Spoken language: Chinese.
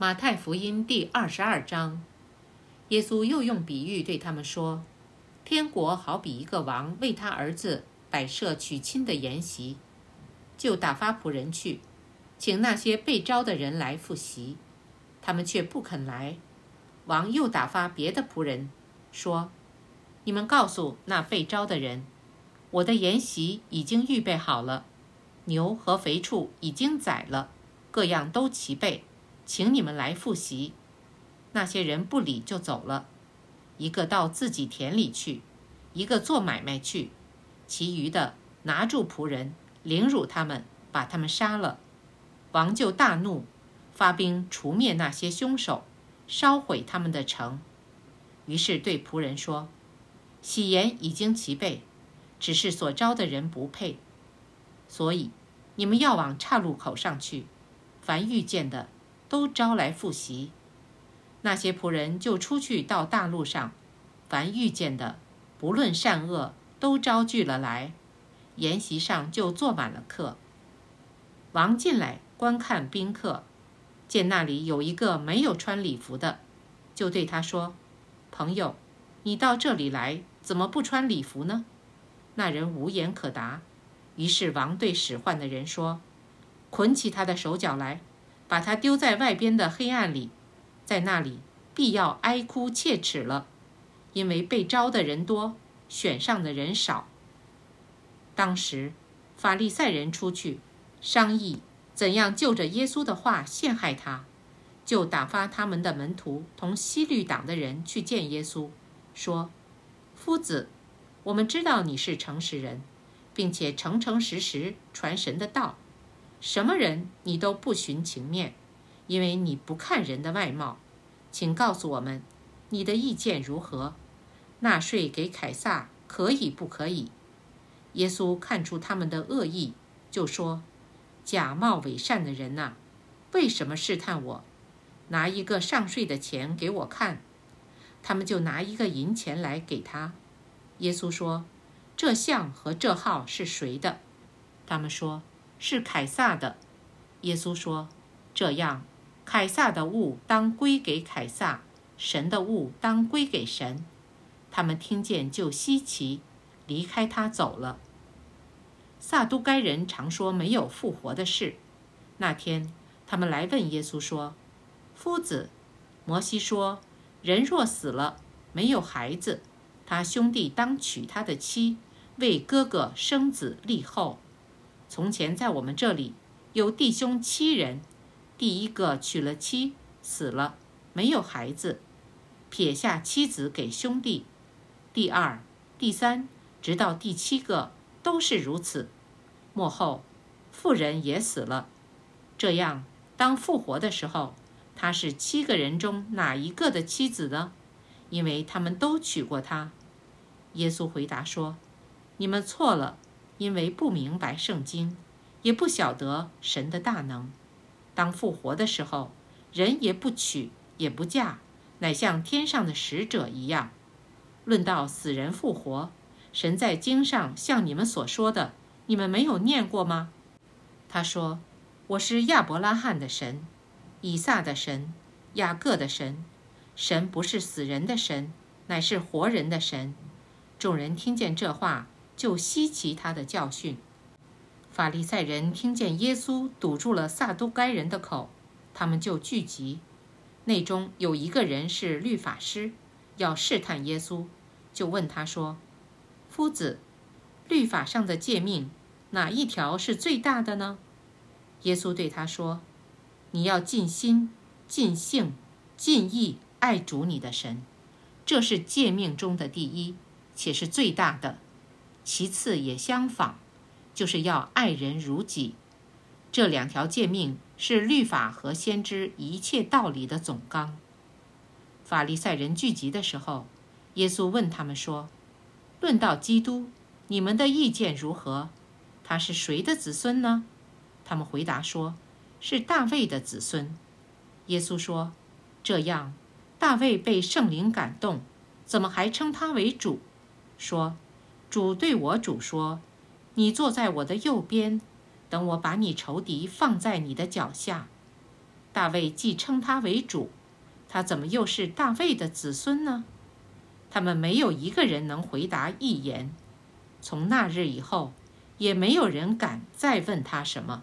马太福音第二十二章，耶稣又用比喻对他们说：“天国好比一个王为他儿子摆设娶亲的筵席，就打发仆人去，请那些被招的人来赴席，他们却不肯来。王又打发别的仆人，说：你们告诉那被招的人，我的筵席已经预备好了，牛和肥畜已经宰了，各样都齐备。”请你们来复习。那些人不理就走了，一个到自己田里去，一个做买卖去，其余的拿住仆人，凌辱他们，把他们杀了。王就大怒，发兵除灭那些凶手，烧毁他们的城。于是对仆人说：“喜筵已经齐备，只是所招的人不配，所以你们要往岔路口上去，凡遇见的。”都招来复习，那些仆人就出去到大路上，凡遇见的，不论善恶，都招聚了来，筵席上就坐满了客。王进来观看宾客，见那里有一个没有穿礼服的，就对他说：“朋友，你到这里来，怎么不穿礼服呢？”那人无言可答。于是王对使唤的人说：“捆起他的手脚来。”把他丢在外边的黑暗里，在那里必要哀哭切齿了，因为被招的人多，选上的人少。当时，法利赛人出去商议怎样就着耶稣的话陷害他，就打发他们的门徒同西律党的人去见耶稣，说：“夫子，我们知道你是诚实人，并且诚诚实实传神的道。”什么人你都不徇情面，因为你不看人的外貌。请告诉我们，你的意见如何？纳税给凯撒可以不可以？耶稣看出他们的恶意，就说：“假冒伪善的人呐，为什么试探我？拿一个上税的钱给我看。”他们就拿一个银钱来给他。耶稣说：“这像和这号是谁的？”他们说。是凯撒的，耶稣说：“这样，凯撒的物当归给凯撒，神的物当归给神。”他们听见就稀奇，离开他走了。撒都该人常说没有复活的事。那天，他们来问耶稣说：“夫子，摩西说，人若死了没有孩子，他兄弟当娶他的妻，为哥哥生子立后。”从前在我们这里有弟兄七人，第一个娶了妻，死了，没有孩子，撇下妻子给兄弟；第二、第三，直到第七个都是如此。末后，妇人也死了。这样，当复活的时候，他是七个人中哪一个的妻子呢？因为他们都娶过她。耶稣回答说：“你们错了。”因为不明白圣经，也不晓得神的大能，当复活的时候，人也不娶也不嫁，乃像天上的使者一样。论到死人复活，神在经上像你们所说的，你们没有念过吗？他说：“我是亚伯拉罕的神，以撒的神，雅各的神。神不是死人的神，乃是活人的神。”众人听见这话。就稀奇他的教训。法利赛人听见耶稣堵住了撒都该人的口，他们就聚集。内中有一个人是律法师，要试探耶稣，就问他说：“夫子，律法上的诫命哪一条是最大的呢？”耶稣对他说：“你要尽心、尽性、尽意爱主你的神，这是诫命中的第一，且是最大的。”其次也相仿，就是要爱人如己。这两条诫命是律法和先知一切道理的总纲。法利赛人聚集的时候，耶稣问他们说：“论到基督，你们的意见如何？他是谁的子孙呢？”他们回答说：“是大卫的子孙。”耶稣说：“这样，大卫被圣灵感动，怎么还称他为主？说。”主对我主说：“你坐在我的右边，等我把你仇敌放在你的脚下。”大卫既称他为主，他怎么又是大卫的子孙呢？他们没有一个人能回答一言。从那日以后，也没有人敢再问他什么。